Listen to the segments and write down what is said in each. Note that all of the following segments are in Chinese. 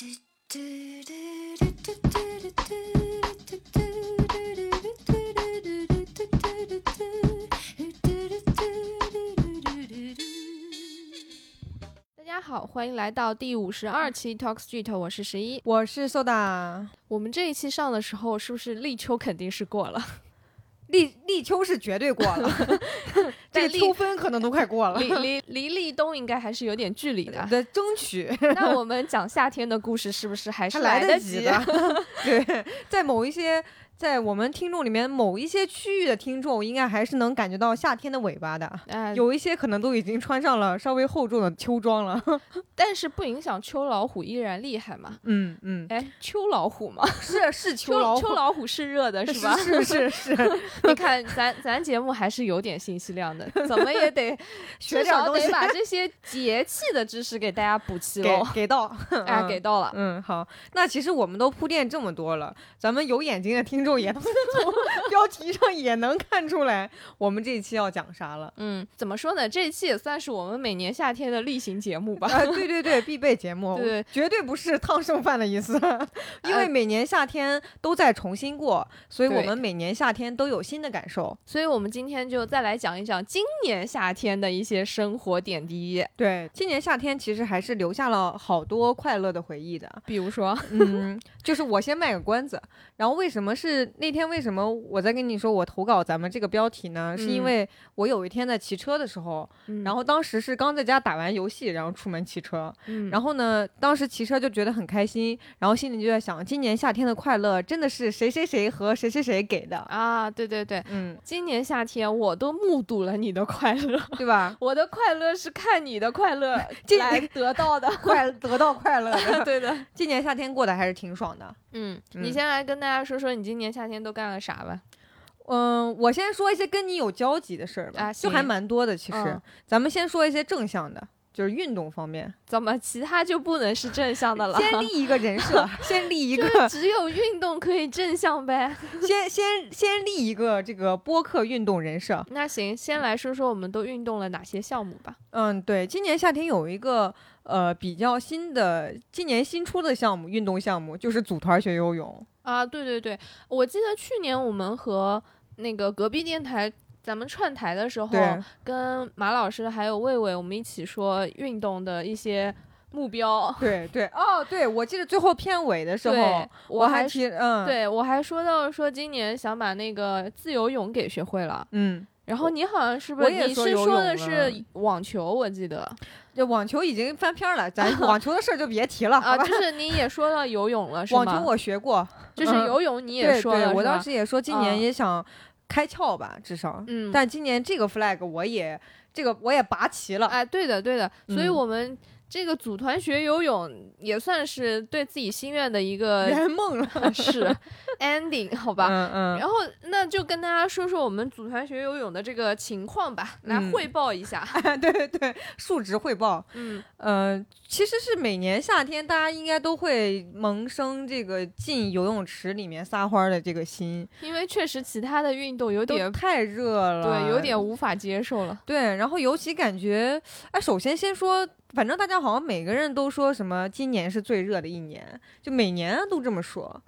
大家好，欢迎来到第五十二期 Talk Street，我是十一。我是 soda，我们这一期上的时候，是不是立秋肯定是过了？立立秋是绝对过了，这个秋分可能都快过了。离离离立冬应该还是有点距离的。得争取那我们讲夏天的故事，是不是还是还来得及的。对，在某一些，在我们听众里面，某一些区域的听众，应该还是能感觉到夏天的尾巴的。哎，有一些可能都已经穿上了稍微厚重的秋装了。但是不影响秋老虎依然厉害嘛？嗯嗯，哎，秋老虎嘛，是是秋秋老虎秋老虎是热的，是吧？是是是，你看，咱咱节目还是有点信息量的，怎么也得学点东西得把这些节气的知识给大家补齐给喽。给到，哎，嗯给到了。嗯，好，那其实我们都铺垫这么多了，咱们有眼睛的听众也能 从标题上也能看出来，我们这一期要讲啥了。嗯，怎么说呢？这一期也算是我们每年夏天的例行节目吧。啊，对对对，必备节目，对绝对不是烫剩饭的意思，因为呃每年夏天都在重新过，所以我们每年夏天都有新的感受。所以我们今天就再来讲一讲今年夏天的一些生活点滴，对，今年夏天其实还是留下了好多快乐的回忆的。比如说，嗯，就是我先卖个关子，然后为什么是那天？为什么我在跟你说我投稿咱们这个标题呢？是因嗯为我有一天在骑车的时候，然后当时是刚在家打完游戏，然后出门骑车，嗯，然后呢，当时骑车就觉得很开心，然后心里就在想，今年夏天的快乐真的是谁谁谁和谁谁谁给的，啊，对对对，嗯，今年夏天我都目睹了你的快乐，对吧？我的快乐是看你的快乐 今来得到的。快得到快乐的，对的，今年夏天过得还是挺爽的。嗯，嗯你先来跟大家说说你今年夏天都干了啥吧。嗯，我先说一些跟你有交集的事儿吧，啊就还蛮多的。其实，嗯咱们先说一些正向的，就是运动方面。怎么其他就不能是正向的了？先立一个人设，先立一个，只有运动可以正向呗。先先先立一个这个播客运动人设。那行，先来说说我们都运动了哪些项目吧。嗯，对，今年夏天有一个呃比较新的，今年新出的项目，运动项目就是组团学游泳。啊，对对对，我记得去年我们和那个隔壁电台咱们串台的时候，跟马老师还有魏魏，我们一起说运动的一些目标。对对，哦，对，我记得最后片尾的时候，，我还提，嗯，，对我还说到说今年想把那个自由泳给学会了。嗯，然后你好像是不是你是说的是网球？我记得这网球已经翻篇儿了，咱 网球的事儿就别提了，啊？就是你也说到游泳了，是吗？网球我学过，就是嗯游泳你也对对，说了，我当时也说今年嗯也想开窍吧，至少。嗯，但今年这个 flag 我也这个我也拔齐了，哎，对的对的，所以嗯我们这个组团学游泳也算是对自己心愿的一个圆梦了，是 ending 好吧。嗯嗯，然后，那就跟大家说说我们组团学游泳的这个情况吧，来嗯汇报一下。对对对，述职汇报。嗯，呃，其实是每年夏天，大家应该都会萌生这个进游泳池里面撒欢儿的这个心，因为确实其他的运动有都点太热了，对，有点无法接受了。对。然后尤其感觉，哎，首先先说，反正大家好像每个人都说什么今年是最热的一年，就每年都这么说，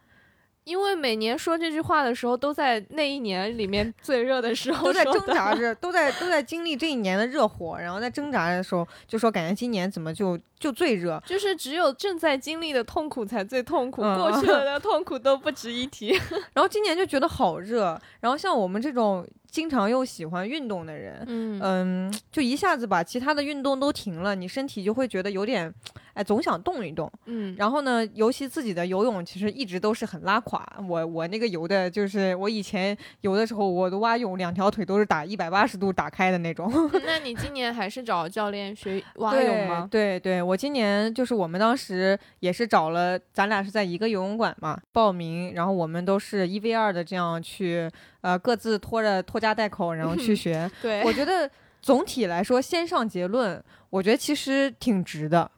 因为每年说这句话的时候，都在那一年里面最热的时候都在挣扎着，都在都在经历这一年的热火，然后在挣扎的时候就说，感觉今年怎么就就最热，就是只有正在经历的痛苦才最痛苦，嗯过去了 的痛苦都不值一提。然后今年就觉得好热，然后像我们这种经常又喜欢运动的人，嗯嗯，就一下子把其他的运动都停了，你身体就会觉得有点，哎，总想动一动。嗯，然后呢，尤其自己的游泳其实一直都是很拉垮。我我那个游的就是我以前游的时候，我的蛙泳两条腿都是打一百八十度打开的那种。那你今年还是找教练学蛙泳对吗？对对，我今年就是我们当时也是找了，咱俩是在一个游泳馆嘛报名，然后我们都是一 v 二的这样去，呃，各自拖着拖家带口，然后去 学。对，我觉得总体来说，先上结论，我觉得其实挺值的。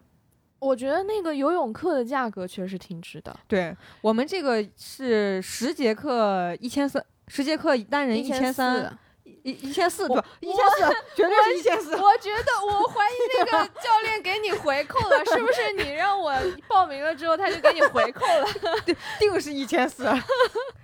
我觉得那个游泳课的价格确实挺值的，对我们这个是十节课一千三，十节课单人一千三，一一千四对吧？一千四，绝对是一千四。我觉得，我怀疑那个 教练给你回扣了，是不是？你让我报名了之后，他就给你回扣了？定是一千四。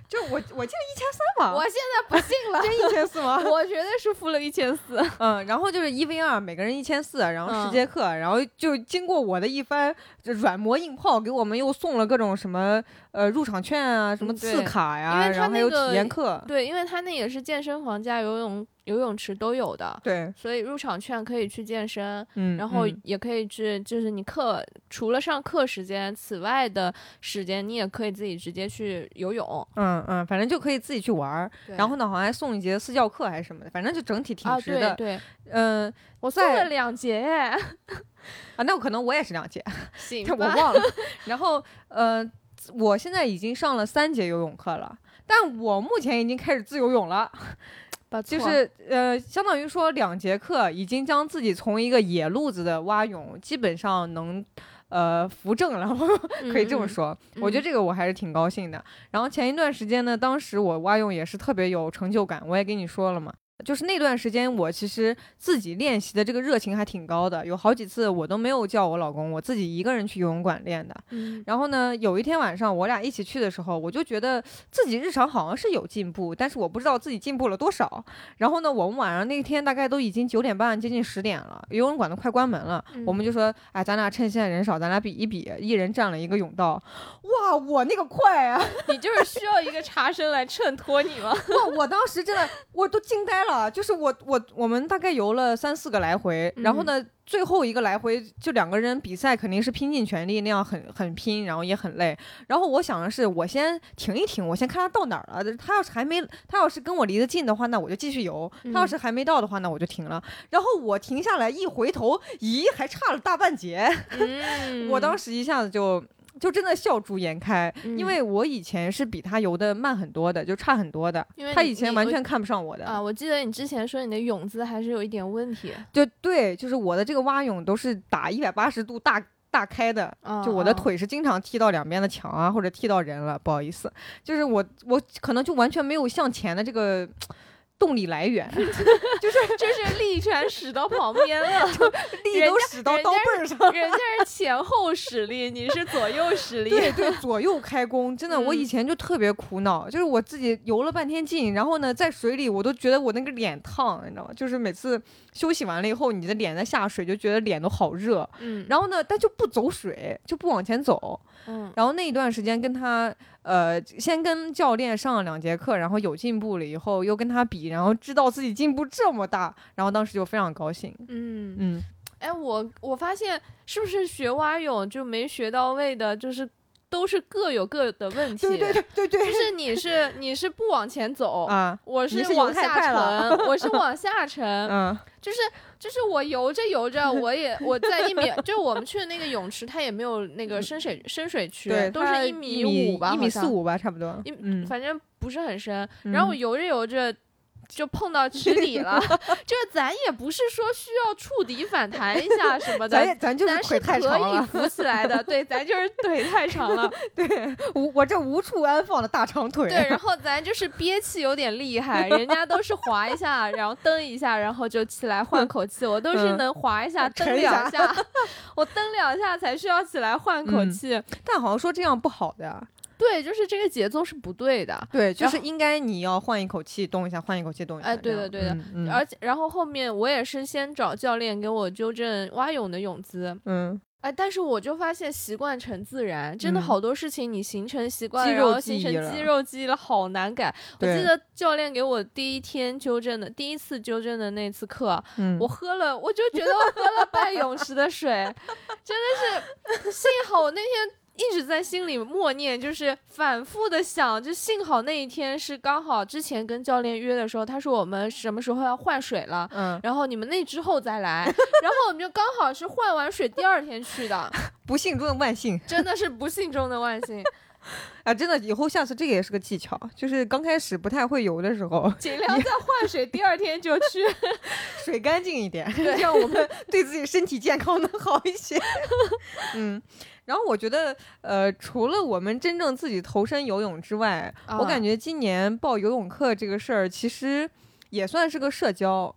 就我，我记得一千三吧。我现在不信了，真一千四吗？我觉得是付了一千四。嗯，然后就是一 v 二，每个人一千四，然后十节课，然后就经过我的一番软磨硬泡，给我们又送了各种什么呃入场券啊，什么次卡呀，然后还有体验课。对，因为他那也是健身房加游泳。游泳池都有的，对，所以入场券可以去健身，嗯，然后也可以去，就是你课除了上课时间，此外的时间你也可以自己直接去游泳，嗯嗯，反正就可以自己去玩儿，然后呢，好像还送一节私教课还是什么的，反正就整体挺值的，对，嗯，我送了两节，啊，那我可能我也是两节，行，我忘了，然后呃，我现在已经上了三节游泳课了，但我目前已经开始自由泳了。就是呃，相当于说两节课已经将自己从一个野路子的蛙泳，基本上能呃扶正了，可以这么说。我觉得这个我还是挺高兴的。然后前一段时间呢，当时我蛙泳也是特别有成就感，我也跟你说了嘛。就是那段时间，我其实自己练习的这个热情还挺高的，有好几次我都没有叫我老公，我自己一个人去游泳馆练的。嗯，然后呢，有一天晚上我俩一起去的时候，我就觉得自己日常好像是有进步，但是我不知道自己进步了多少。然后呢，我们晚上那天大概都已经九点半，接近十点了，游泳馆都快关门了，我们就说，哎，咱俩趁现在人少，咱俩比一比，一人占了一个泳道。哇，我那个快啊！你就是需要一个茶身来衬托你吗？哇，我当时真的我都惊呆了。啊，就是我我我们大概游了三四个来回，然后呢，最后一个来回就两个人比赛，肯定是拼尽全力那样很很拼，然后也很累。然后我想的是，我先停一停，我先看他到哪儿了。他要是还没，他要是跟我离得近的话，那我就继续游；他要是还没到的话，那我就停了。然后我停下来一回头，咦，还差了大半截。我当时一下子就。就真的笑逐颜开，因为我以前是比他游的慢很多的，就差很多的。他以前完全看不上我的啊！我记得你之前说你的泳姿还是有一点问题。就对，就是我的这个蛙泳都是打一百八十度大大开的，就我的腿是经常踢到两边的墙啊，或者踢到人了，不好意思。就是我我可能就完全没有向前的这个。动力来源 就是就是力全使到旁边了，就力都使到刀背上。人家是前后使力，你是左右使力。对对，左右开弓，真的，我以前就特别苦恼，就是我自己游了半天劲，然后呢，在水里我都觉得我那个脸烫，你知道吗？就是每次休息完了以后，你的脸在下水就觉得脸都好热。嗯。然后呢，但就不走水，就不往前走。嗯。然后那一段时间跟他。呃，先跟教练上了两节课，然后有进步了以后，又跟他比，然后知道自己进步这么大，然后当时就非常高兴。嗯嗯，哎，我我发现是不是学蛙泳就没学到位的，就是都是各有各的问题。对对对对对，就是你是你是不往前走啊，我是往下沉，我是 往下沉，嗯，就是。就是我游着游着，我也我在一米，就是我们去的那个泳池，它也没有那个深水深水区，都是一米五吧，一米四五吧，差不多，一反正不是很深。然后我游着游着。就碰到 池底了，就是咱也不是说需要触底反弹一下什么的，咱咱就是腿太长了，可以浮起来的。对，咱就是腿太长了。对，无我这无处安放的大长腿。对，然 后咱就是憋气有点厉害，人家都是滑一下，然后蹬一下，然后就起来换口气。我都是能滑一下，蹬两下，我蹬两下才需要起来换口气。但好像说这样不好的呀。对，就是这个节奏是不对的。对，就是应该你要换一口气，动一下，换一口气，动一下。哎，对的，对的。而且，然后后面我也是先找教练给我纠正蛙泳的泳姿。嗯。哎，但是我就发现习惯成自然，真的好多事情你形成习惯，然后形成肌肉记忆了，好难改。我记得教练给我第一天纠正的，第一次纠正的那次课，我喝了，我就觉得我喝了半 泳池的水，真的是，幸好我那天。一直在心里默念，就是反复的想，就幸好那一天是刚好之前跟教练约的时候，他说我们什么时候要换水了，嗯，然后你们那之后再来，然后我们就刚好是换完水第二天去的，不幸中的万幸，真的是不幸中的万幸，啊，真的以后下次这个也是个技巧，就是刚开始不太会游的时候，尽量在换水第二天就去，水干净一点，这样我们对自己身体健康能好一些，嗯。然后我觉得，呃，除了我们真正自己投身游泳之外，我感觉今年报游泳课这个事儿，其实也算是个社交。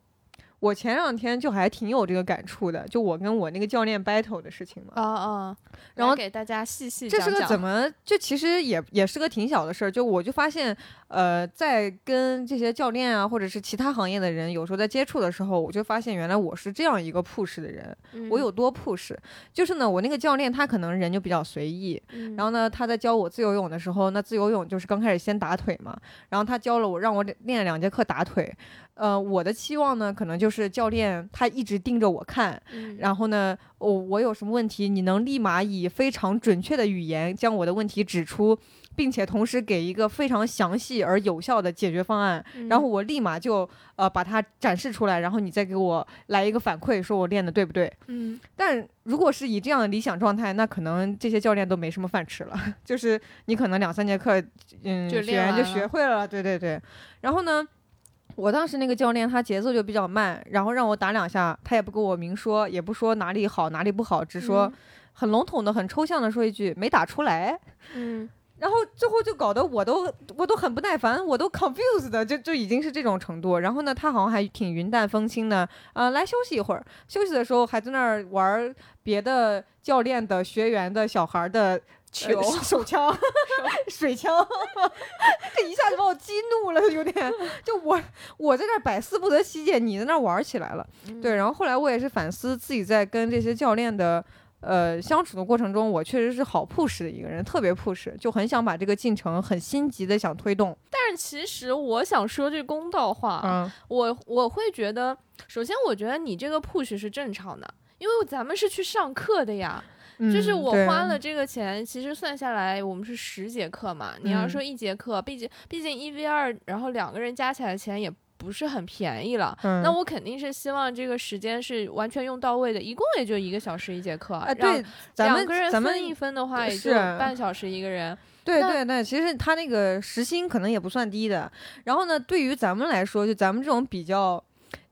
我前两天就还挺有这个感触的，就我跟我那个教练 battle 的事情嘛。啊啊，然后给大家细细这是个怎么？这其实也也是个挺小的事儿。就我就发现，呃，在跟这些教练啊，或者是其他行业的人，有时候在接触的时候，我就发现原来我是这样一个 push 的人。我有多 push？就是呢，我那个教练他可能人就比较随意，然后呢，他在教我自由泳的时候，那自由泳就是刚开始先打腿嘛，然后他教了我，让我练两节课打腿。呃，我的期望呢，可能就是教练他一直盯着我看，然后呢，我我有什么问题，你能立马以非常准确的语言将我的问题指出，并且同时给一个非常详细而有效的解决方案，然后我立马就呃把它展示出来，然后你再给我来一个反馈，说我练的对不对？嗯，但如果是以这样的理想状态，那可能这些教练都没什么饭吃了，就是你可能两三节课，嗯，学员就学会了，对对对，然后呢？我当时那个教练他节奏就比较慢，然后让我打两下，他也不跟我明说，也不说哪里好哪里不好，只说很笼统的、很抽象的说一句没打出来。嗯，然后最后就搞得我都我都很不耐烦，我都 confused 的，就就已经是这种程度。然后呢，他好像还挺云淡风轻的，啊，来休息一会儿。休息的时候还在那儿玩别的教练的学员的小孩的。球手 枪，水枪，这一下就把我激怒了，有点。就我我在那百思不得其解，你在那玩起来了。对，然后后来我也是反思自己在跟这些教练的呃相处的过程中，我确实是好 push 的一个人，特别 push，就很想把这个进程很心急的想推动。但是其实我想说句公道话，嗯，我我会觉得，首先我觉得你这个 push 是正常的，因为咱们是去上课的呀。就是我花了这个钱，其实算下来，我们是十节课嘛。你要说一节课，毕竟毕竟一 v 二，然后两个人加起来钱也不是很便宜了。那我肯定是希望这个时间是完全用到位的，一共也就一个小时一节课。啊，对，两个人分一分的话，也就半小时一个人。对对对，其实他那个时薪可能也不算低的。然后呢，对于咱们来说，就咱们这种比较。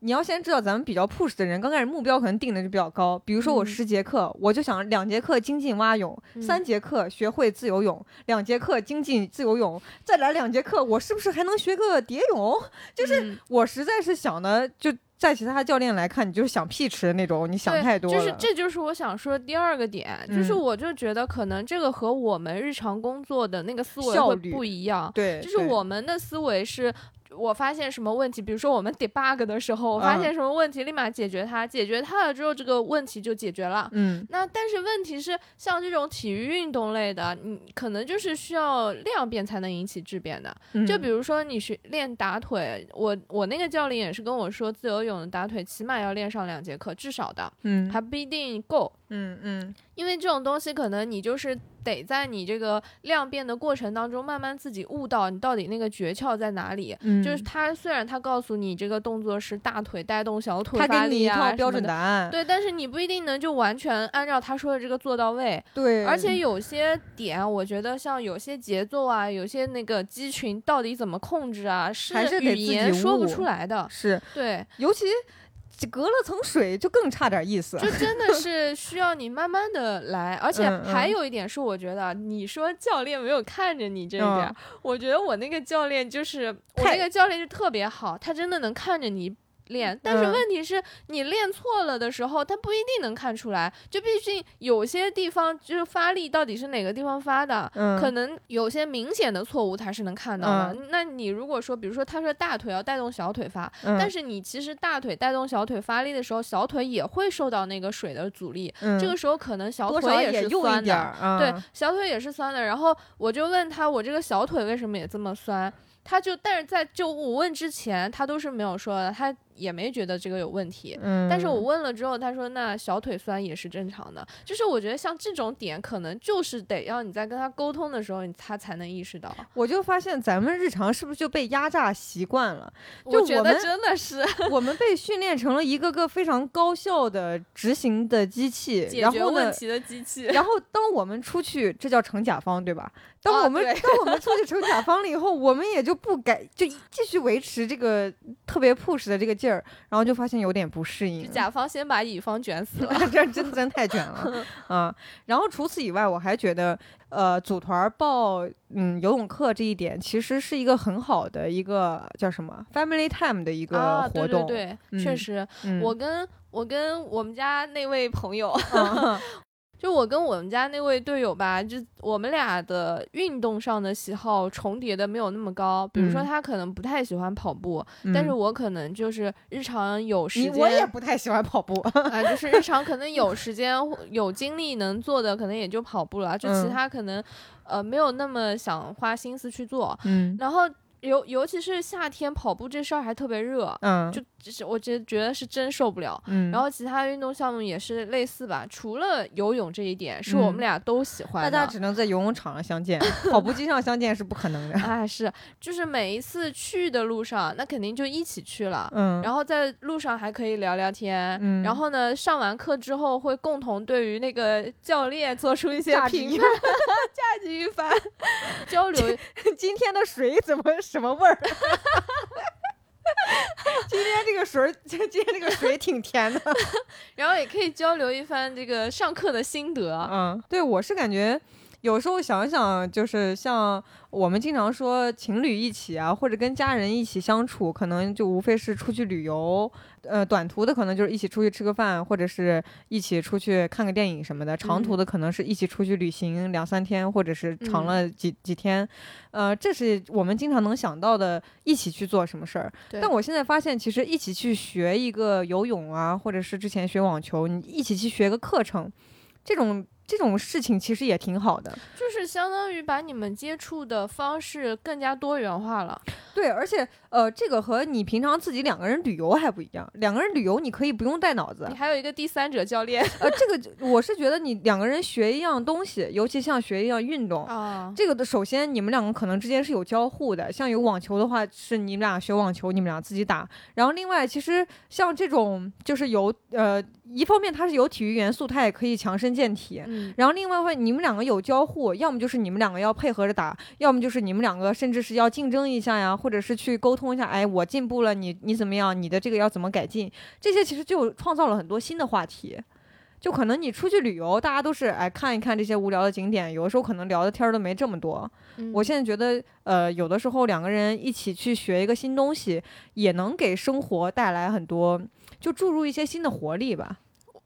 你要先知道，咱们比较 push 的人，刚开始目标可能定的就比较高。比如说我十节课，我就想两节课精进蛙泳，三节课学会自由泳，两节课精进自由泳，再来两节课，我是不是还能学个蝶泳？就是我实在是想的，就在其他教练来看，你就是想屁吃的那种，你想太多了。就是这就是我想说的第二个点，就是我就觉得可能这个和我们日常工作的那个思维会不一样。对，就是我们的思维是。我发现什么问题，比如说我们 debug 的时候，我发现什么问题，立马解决它，解决它了之后，这个问题就解决了。嗯，那但是问题是，像这种体育运动类的，你可能就是需要量变才能引起质变的。就比如说你学练打腿，我我那个教练也是跟我说，自由泳的打腿起码要练上两节课，至少的，嗯，还不一定够。嗯嗯，因为这种东西可能你就是得在你这个量变的过程当中，慢慢自己悟到你到底那个诀窍在哪里。嗯，就是他虽然他告诉你这个动作是大腿带动小腿发力啊，标准答案。对，但是你不一定能就完全按照他说的这个做到位。对，而且有些点，我觉得像有些节奏啊，有些那个肌群到底怎么控制啊，是语言说不出来的。是对，尤其。隔了层水就更差点意思，就真的是需要你慢慢的来，而且还有一点是，我觉得你说教练没有看着你这一点，我觉得我那个教练就是我那个教练就特别好，他真的能看着你。练，但是问题是你练错了的时候，他不一定能看出来。就毕竟有些地方就是发力到底是哪个地方发的，可能有些明显的错误他是能看到的。那你如果说，比如说他说大腿要带动小腿发，但是你其实大腿带动小腿发力的时候，小腿也会受到那个水的阻力，这个时候可能小腿也是酸的。对，小腿也是酸的。然后我就问他，我这个小腿为什么也这么酸？他就但是在就我问之前，他都是没有说的，他。也没觉得这个有问题，嗯，但是我问了之后，他说那小腿酸也是正常的，就是我觉得像这种点，可能就是得要你在跟他沟通的时候，他才能意识到。我就发现咱们日常是不是就被压榨习惯了？我觉得真的是，我们被训练成了一个个非常高效的执行的机器，解决问题的机器。然 后当我们出去，这叫成甲方，对吧？当我们当我们出去成甲方了以后，我们也就。就不改，就继续维持这个特别 push 的这个劲儿，然后就发现有点不适应。甲方先把乙方卷死了，这真真太卷了啊！然后除此以外，我还觉得，呃，组团报嗯游泳课这一点，其实是一个很好的一个叫什么 family time 的一个活动。对对对，确实，我跟我跟我们家那位朋友。就我跟我们家那位队友吧，就我们俩的运动上的喜好重叠的没有那么高。比如说他可能不太喜欢跑步，但是我可能就是日常有时间，我也不太喜欢跑步啊，就是日常可能 有时间有精力能做的，可能也就跑步了。就其他可能呃没有那么想花心思去做。嗯，然后。尤尤其是夏天跑步这事儿还特别热，嗯，就就是我觉觉得是真受不了，嗯，然后其他运动项目也是类似吧，除了游泳这一点是我们俩都喜欢，大家只能在游泳场上相见，跑步机上相见是不可能的，哎是，就是每一次去的路上，那肯定就一起去了，嗯，然后在路上还可以聊聊天，嗯，然后呢上完课之后会共同对于那个教练做出一些评判，价值一番 交流，今天的水怎么？什么味儿？今天这个水，今天这个水挺甜的，然后也可以交流一番这个上课的心得。嗯，对我是感觉。有时候想想，就是像我们经常说情侣一起啊，或者跟家人一起相处，可能就无非是出去旅游，呃，短途的可能就是一起出去吃个饭，或者是一起出去看个电影什么的；长途的可能是一起出去旅行两三天，或者是长了几几天。呃，这是我们经常能想到的，一起去做什么事儿。但我现在发现，其实一起去学一个游泳啊，或者是之前学网球，你一起去学个课程，这种。这种事情其实也挺好的，就是相当于把你们接触的方式更加多元化了。对，而且呃，这个和你平常自己两个人旅游还不一样。两个人旅游你可以不用带脑子，你还有一个第三者教练。呃，这个我是觉得你两个人学一样东西，尤其像学一样运动啊，这个的首先你们两个可能之间是有交互的。像有网球的话，是你们俩学网球，你们俩自己打。然后另外，其实像这种就是有呃。一方面它是有体育元素，它也可以强身健体。嗯，然后另外的话，你们两个有交互，要么就是你们两个要配合着打，要么就是你们两个甚至是要竞争一下呀，或者是去沟通一下。哎，我进步了，你你怎么样？你的这个要怎么改进？这些其实就创造了很多新的话题。就可能你出去旅游，大家都是哎看一看这些无聊的景点，有的时候可能聊的天儿都没这么多。我现在觉得，呃，有的时候两个人一起去学一个新东西，也能给生活带来很多。就注入一些新的活力吧，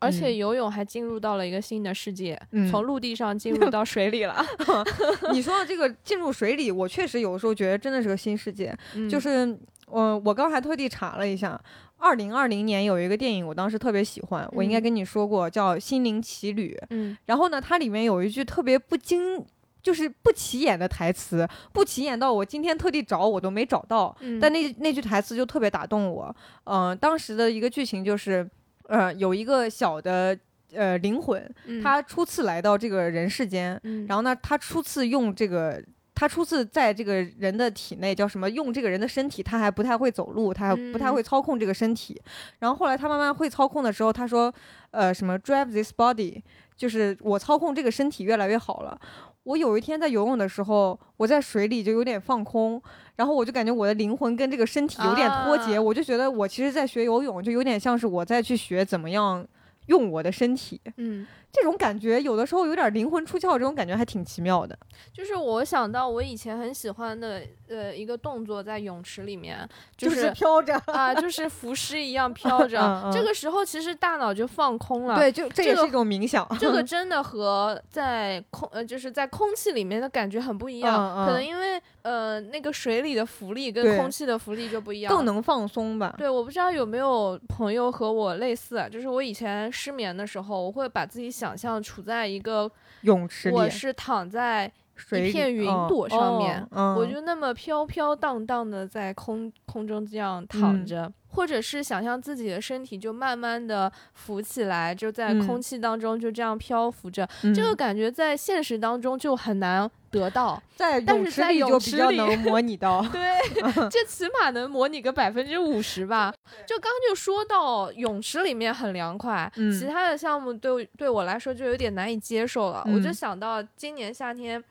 而且游泳还进入到了一个新的世界，从陆地上进入到水里了。你说的这个进入水里，我确实有的时候觉得真的是个新世界。就是，我我刚还特地查了一下，二零二零年有一个电影，我当时特别喜欢，我应该跟你说过，叫《心灵奇旅》。嗯，然后呢，它里面有一句特别不经。就是不起眼的台词，不起眼到我今天特地找我都没找到。但那那句台词就特别打动我。嗯，当时的一个剧情就是，呃，有一个小的呃灵魂，他初次来到这个人世间，然后呢，他初次用这个，他初次在这个人的体内叫什么？用这个人的身体，他还不太会走路，他还不太会操控这个身体。然后后来他慢慢会操控的时候，他说，呃，什么 drive this body，就是我操控这个身体越来越好了。我有一天在游泳的时候，我在水里就有点放空，然后我就感觉我的灵魂跟这个身体有点脱节，我就觉得我其实，在学游泳，就有点像是我在去学怎么样用我的身体。嗯。这种感觉有的时候有点灵魂出窍，这种感觉还挺奇妙的。就是我想到我以前很喜欢的呃一个动作，在泳池里面就是飘着啊，就是浮尸一样飘着。这个时候其实大脑就放空了。对，就这也是一种冥想。这个 真的和在空呃就是在空气里面的感觉很不一样。可能因为呃那个水里的浮力跟空气的浮力就不一样，更能放松吧。对，我不知道有没有朋友和我类似，就是我以前失眠的时候，我会把自己想。想象处在一个泳池里，我是躺在一片云朵上面，我就那么飘飘荡荡的在空空中这样躺着。或者是想象自己的身体就慢慢的浮起来，就在空气当中就这样漂浮着，这个感觉在现实当中就很难得到，在泳池里就比较能 模拟到。对，这起码能模拟个百分之五十吧。就刚就说到泳池里面很凉快，其他的项目对对我来说就有点难以接受了。我就想到今年夏天。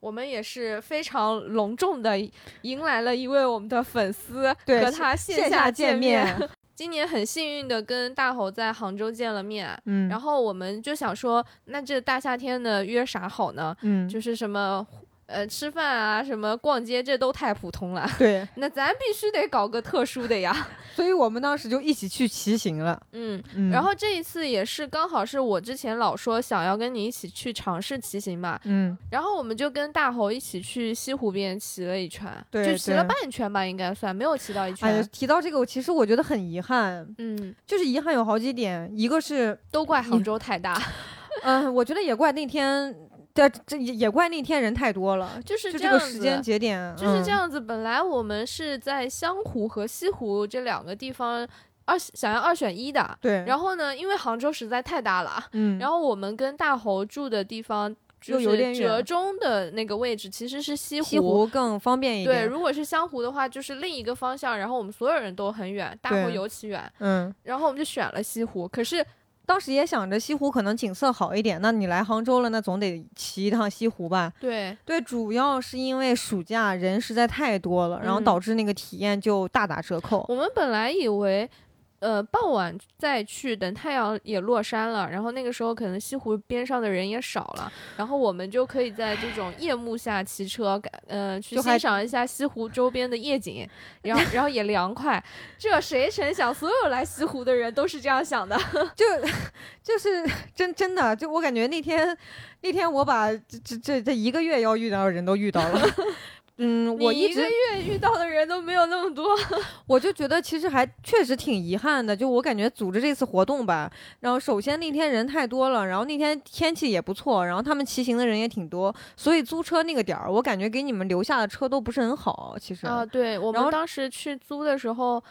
我们也是非常隆重的迎来了一位我们的粉丝，和他线下见面。今年很幸运的跟大猴在杭州见了面，嗯，然后我们就想说，那这大夏天的约啥好呢？嗯，就是什么。呃，吃饭啊，什么逛街，这都太普通了。对，那咱必须得搞个特殊的呀。所以我们当时就一起去骑行了。嗯，然后这一次也是刚好是我之前老说想要跟你一起去尝试骑行嘛。嗯，然后我们就跟大猴一起去西湖边骑了一圈，就骑了半圈吧，应该算没有骑到一圈。哎，提到这个，我其实我觉得很遗憾。嗯，就是遗憾有好几点，一个是都怪杭州太大。嗯，我觉得也怪那天。对，这也也怪那天人太多了，就是这个时间节点就是这样子。本来我们是在湘湖和西湖这两个地方二想要二选一的，对。然后呢，因为杭州实在太大了，嗯。然后我们跟大侯住的地方就是折中的那个位置，其实是西湖，西湖更方便一点。对，如果是湘湖的话，就是另一个方向，然后我们所有人都很远，大湖尤其远，嗯。然后我们就选了西湖，可是。当时也想着西湖可能景色好一点，那你来杭州了，那总得骑一趟西湖吧？对对，主要是因为暑假人实在太多了，然后导致那个体验就大打折扣。我们本来以为。呃，傍晚再去，等太阳也落山了，然后那个时候可能西湖边上的人也少了，然后我们就可以在这种夜幕下骑车，呃，去欣赏一下西湖周边的夜景，然后然后也凉快。这谁成想，所有来西湖的人都是这样想的，就 就是真真的，就我感觉那天那天我把这这这这一个月要遇到的人都遇到了。嗯，我一个月遇到的人都没有那么多，我就觉得其实还确实挺遗憾的。就我感觉组织这次活动吧，然后首先那天人太多了，然后那天天气也不错，然后他们骑行的人也挺多，所以租车那个点儿，我感觉给你们留下的车都不是很好。其实啊，对我们当时去租的时候。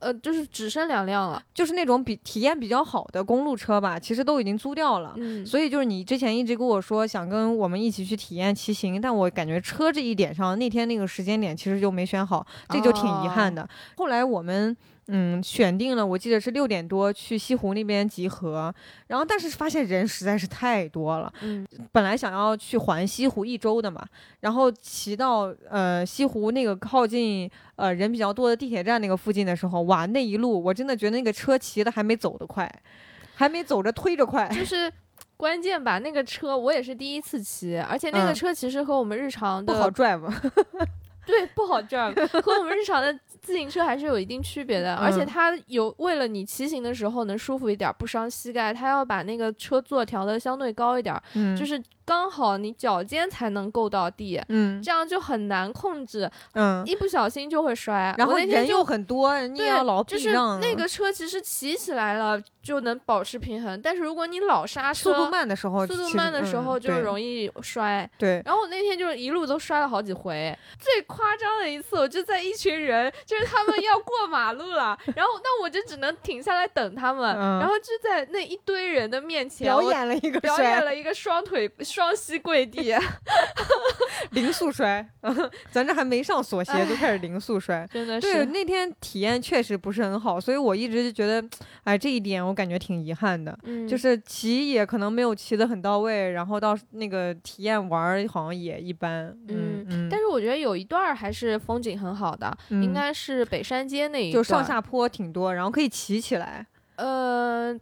呃，就是只剩两辆了，就是那种比体验比较好的公路车吧，其实都已经租掉了。嗯，所以就是你之前一直跟我说想跟我们一起去体验骑行，但我感觉车这一点上，那天那个时间点其实就没选好，这就挺遗憾的。后来我们。嗯，选定了，我记得是六点多去西湖那边集合，然后但是发现人实在是太多了。嗯，本来想要去环西湖一周的嘛，然后骑到呃西湖那个靠近呃人比较多的地铁站那个附近的时候，哇，那一路我真的觉得那个车骑的还没走得快，还没走着推着快。就 是关键吧，那个车我也是第一次骑，而且那个车其实和我们日常的不好 drive，？对，不好 drive，，和我们日常的。自行车还是有一定区别的，而且它有为了你骑行的时候能舒服一点，不伤膝盖，它要把那个车座调的相对高一点，就是。刚好你脚尖才能够到地，嗯，这样就很难控制，嗯，一不小心就会摔。然后人又很多，你要老就是那个车其实骑起来了就能保持平衡，但是如果你老刹车，速度慢的时候，速度慢的时候就容易摔。对。然后我那天就是一路都摔了好几回，最夸张的一次，我就在一群人，就是他们要过马路了，然后那我就只能停下来等他们，然后就在那一堆人的面前表演了一个表演了一个双腿。双膝跪地，零速摔，咱这还没上锁鞋，就开始零速摔，真的是。对，那天体验确实不是很好，所以我一直就觉得，哎，这一点我感觉挺遗憾的。嗯，就是骑也可能没有骑得很到位，然后到那个体验玩好像也一般。嗯嗯。但是我觉得有一段还是风景很好的，应该是北山街那一段，就上下坡挺多，然后可以骑起来。呃。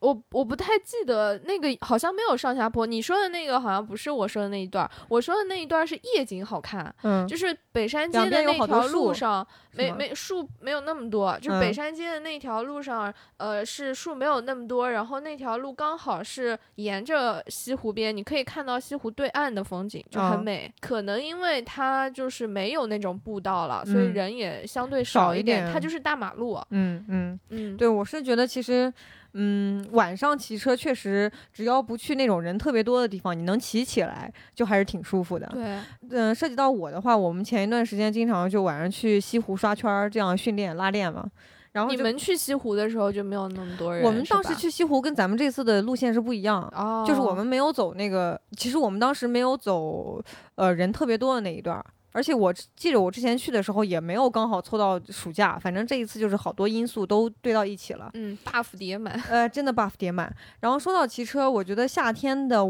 我我不太记得那个好像没有上下坡，你说的那个好像不是我说的那一段，我说的那一段是夜景好看，嗯，就是北山街的那条路上没没树没有那么多，就北山街的那条路上，呃是树没有那么多，然后那条路刚好是沿着西湖边，你可以看到西湖对岸的风景就很美，可能因为它就是没有那种步道了，所以人也相对少一点，它就是大马路，嗯嗯嗯，对我是觉得其实。嗯，晚上骑车确实，只要不去那种人特别多的地方，你能骑起来就还是挺舒服的。对，嗯，涉及到我的话，我们前一段时间经常就晚上去西湖刷圈儿，这样训练拉练嘛。然后你们去西湖的时候就没有那么多人。我们当时去西湖跟咱们这次的路线是不一样，就是我们没有走那个，其实我们当时没有走，呃，人特别多的那一段。而且我记得我之前去的时候也没有刚好凑到暑假，反正这一次就是好多因素都堆到一起了。嗯，buff 叠满。呃，真的 buff 叠满。然后说到骑车，我觉得夏天的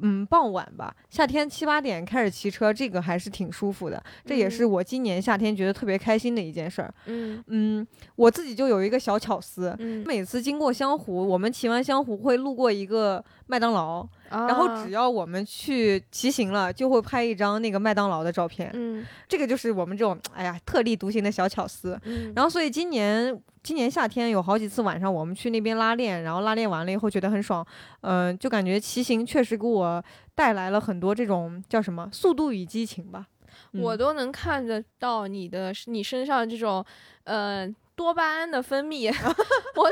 嗯，傍晚吧，夏天七八点开始骑车，这个还是挺舒服的。这也是我今年夏天觉得特别开心的一件事儿。嗯嗯，我自己就有一个小巧思，每次经过湘湖，我们骑完湘湖会路过一个麦当劳，然后只要我们去骑行了，就会拍一张那个麦当劳的照片。嗯，这个就是我们这种哎呀特立独行的小巧思。嗯，然后所以今年。今年夏天有好几次晚上，我们去那边拉练，然后拉练完了以后觉得很爽，嗯，就感觉骑行确实给我带来了很多这种叫什么速度与激情吧。我都能看得到你的你身上这种，呃，多巴胺的分泌，我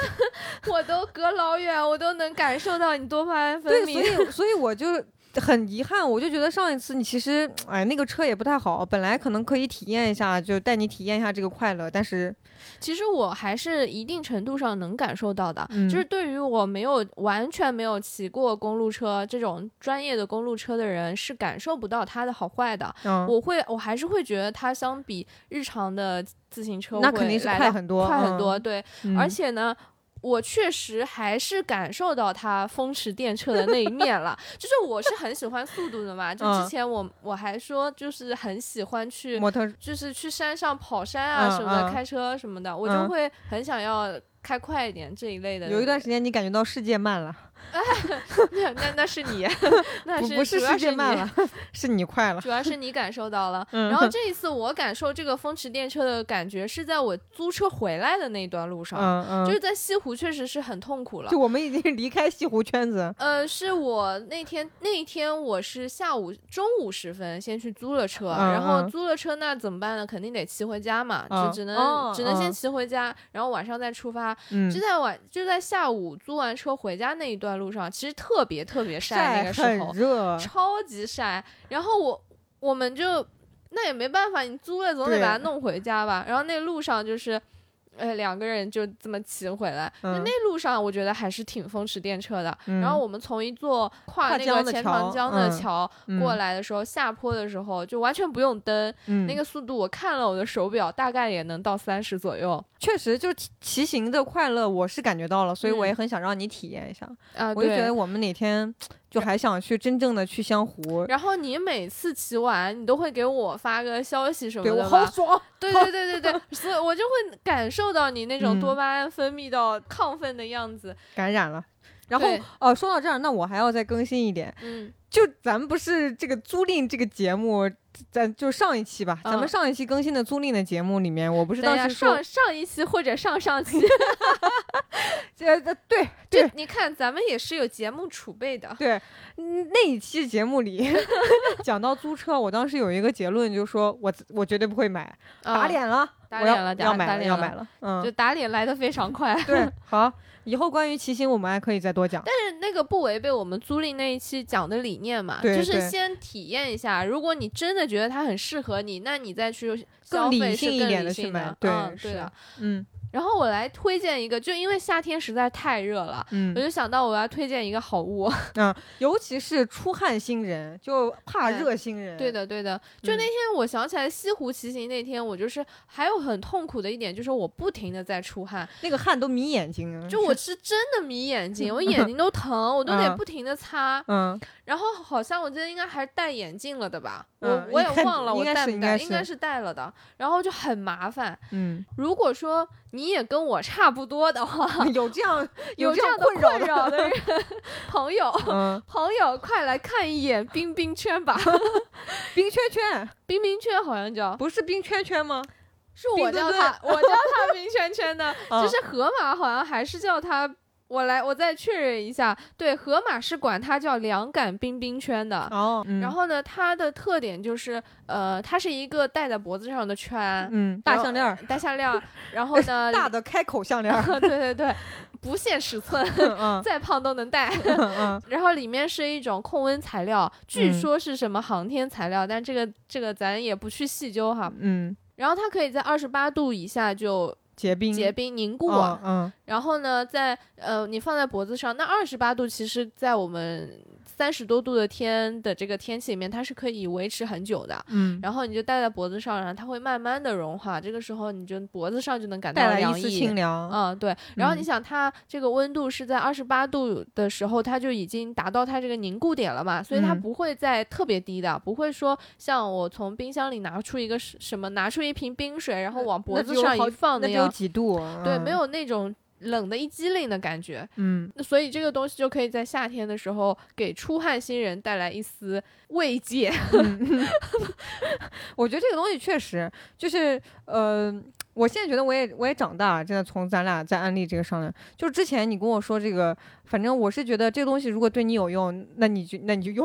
我都隔老远我都能感受到你多巴胺分泌。对，所以所以我就。很遗憾，我就觉得上一次你其实，哎，那个车也不太好。本来可能可以体验一下，就带你体验一下这个快乐，但是，其实我还是一定程度上能感受到的。就是对于我没有完全没有骑过公路车这种专业的公路车的人，是感受不到它的好坏的。我会，我还是会觉得它相比日常的自行车，那肯定是快很多，快很多。对，而且呢。我确实还是感受到它风驰电掣的那一面了，就是我是很喜欢速度的嘛，就之前我我还说就是很喜欢去，就是去山上跑山啊什么的，开车什么的，我就会很想要开快一点这一类的。有一段时间你感觉到世界慢了。那那那是你，那是不是世界慢了？是你快了，主要是你感受到了。然后这一次我感受这个风驰电掣的感觉，是在我租车回来的那一段路上，就是在西湖，确实是很痛苦了。就我们已经离开西湖圈子。呃，是我那天那一天我是下午中午时分先去租了车，然后租了车那怎么办呢？肯定得骑回家嘛，就只能只能先骑回家，然后晚上再出发。就在晚就在下午租完车回家那一段。路上其实特别特别晒，那个时候超级晒。然后我我们就那也没办法，你租了总得把它弄回家吧。然后那路上就是。呃，两个人就这么骑回来，那那路上我觉得还是挺风驰电掣的。然后我们从一座跨那个钱塘江的桥过来的时候，下坡的时候就完全不用蹬，那个速度我看了我的手表，大概也能到三十左右。确实，就是骑行的快乐，我是感觉到了，所以我也很想让你体验一下。啊，我就觉得我们哪天。就还想去真正的去湘湖，然后你每次骑完，你都会给我发个消息什么的，对我好爽。对对对对对，所以我就会感受到你那种多巴胺分泌到亢奋的样子，感染了。然后哦，说到这儿，那我还要再更新一点，嗯，就咱们不是这个租赁这个节目。咱就上一期吧，咱们上一期更新的租赁的节目里面，我不是当时说上上一期或者上上期，这对对，你看咱们也是有节目储备的。对，那一期节目里 讲到租车，我当时有一个结论，就是说我我绝对不会买，打脸了，打脸了，要买了，要买了，嗯，就打脸来的非常快。对，好。以后关于骑行，我们还可以再多讲。但是那个不违背我们租赁那一期讲的理念嘛？就是先体验一下，如果你真的觉得它很适合你，那你再去消费是更理性的去买。对，对的，嗯。然后我来推荐一个，就因为夏天实在太热了，嗯，我就想到我要推荐一个好物，嗯，尤其是出汗新人，就怕热新人，对的，对的。就那天我想起来西湖骑行那天，我就是还有很痛苦的一点，就是我不停的在出汗，那个汗都迷眼睛，就我是真的迷眼睛，我眼睛都疼，我都得不停的擦，嗯。然后好像我记得应该还是戴眼镜了的吧，我我也忘了我带不带，应该是带了的。然后就很麻烦。嗯，如果说你也跟我差不多的话，有这样有这样的困扰的人 朋友，朋友快来看一眼冰冰圈吧，冰圈圈，冰冰圈好像叫，不是冰圈圈吗？是我叫他，我叫他冰圈圈的，就是河马好像还是叫他。我来，我再确认一下。对，河马是管它叫凉感冰冰圈的。哦，然后呢，它的特点就是，呃，它是一个戴在脖子上的圈，嗯，大项链，大项链。然后呢，大的开口项链。对对对，不限尺寸，再胖都能戴。然后里面是一种控温材料，据说是什么航天材料，但这个这个咱也不去细究哈。嗯。然后它可以在二十八度以下就。结冰，结冰凝固，嗯，然后呢，在呃，你放在脖子上，那二十八度，其实在我们。三十多度的天的这个天气里面，它是可以维持很久的。嗯，然后你就戴在脖子上，然后它会慢慢的融化，这个时候你就脖子上就能感到凉意，清凉。嗯，对。然后你想，它这个温度是在二十八度的时候，它就已经达到它这个凝固点了嘛，所以它不会再特别低的，不会说像我从冰箱里拿出一个什么，拿出一瓶冰水，然后往脖子上一放那样，有几度？对，没有那种。冷的一激灵的感觉，嗯，那所以这个东西就可以在夏天的时候给出汗新人带来一丝慰藉。我觉得这个东西确实就是，呃。我现在觉得我也我也长大了，真的从咱俩在安利这个商量，就是之前你跟我说这个，反正我是觉得这个东西如果对你有用，那你就那你就用。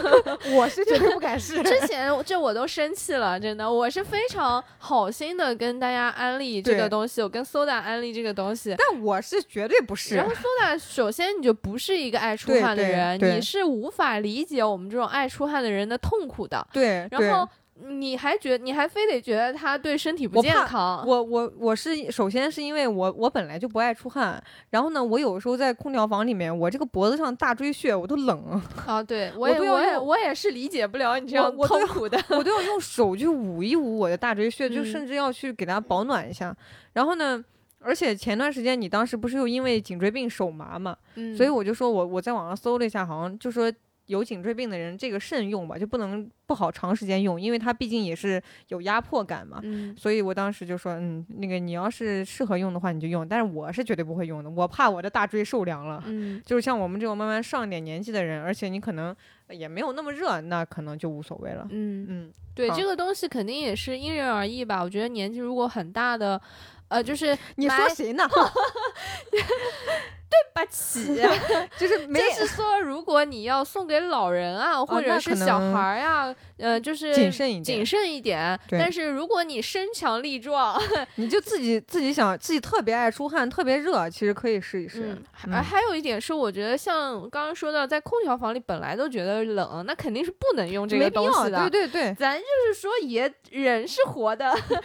我是绝对不敢试。之 前这我都生气了，真的，我是非常好心的跟大家安利这个东西，我跟 Soda 安利这个东西，但我是绝对不是。然后 Soda 首先你就不是一个爱出汗的人，你是无法理解我们这种爱出汗的人的痛苦的。对，然后。你还觉你还非得觉得它对身体不健康？我我我是首先是因为我我本来就不爱出汗，然后呢，我有时候在空调房里面，我这个脖子上大椎穴我都冷啊。对，我也我也我也是理解不了你这样痛苦的，我都要用手去捂一捂我的大椎穴，就甚至要去给它保暖一下。然后呢，而且前段时间你当时不是又因为颈椎病手麻嘛，所以我就说我我在网上搜了一下，好像就说。有颈椎病的人，这个慎用吧，就不能不好长时间用，因为它毕竟也是有压迫感嘛。嗯，所以我当时就说，嗯，那个你要是适合用的话，你就用。但是我是绝对不会用的，我怕我的大椎受凉了。嗯，就是像我们这种慢慢上一点年纪的人，而且你可能也没有那么热，那可能就无所谓了。嗯嗯，对，这个东西肯定也是因人而异吧。我觉得年纪如果很大的，呃，就是你说谁呢？对不起，就是就是说，如果你要送给老人啊，或者是小孩呀，呃，就是谨慎一点，谨慎一点。但是如果你身强力壮，你就自己自己想自己特别爱出汗，特别热，其实可以试一试。还还有一点是，我觉得像刚刚说到，在空调房里本来都觉得冷，那肯定是不能用这个东西的。对对对，咱就是说，也人是活的，对，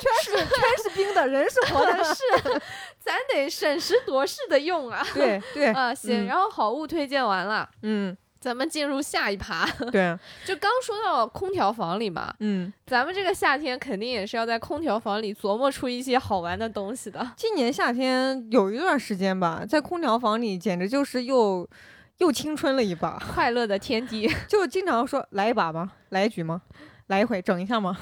全是全是冰的，人是活的，是。咱得审时度势的用啊！对对 啊，行。然后好物推荐完了，嗯，咱们进入下一趴。对，就刚说到空调房里嘛，嗯，咱们这个夏天肯定也是要在空调房里琢磨出一些好玩的东西的。今年夏天有一段时间吧，在空调房里简直就是又又青春了一把，快乐的天地。就经常说来一把吗？来一局吗？来一回整一下吗？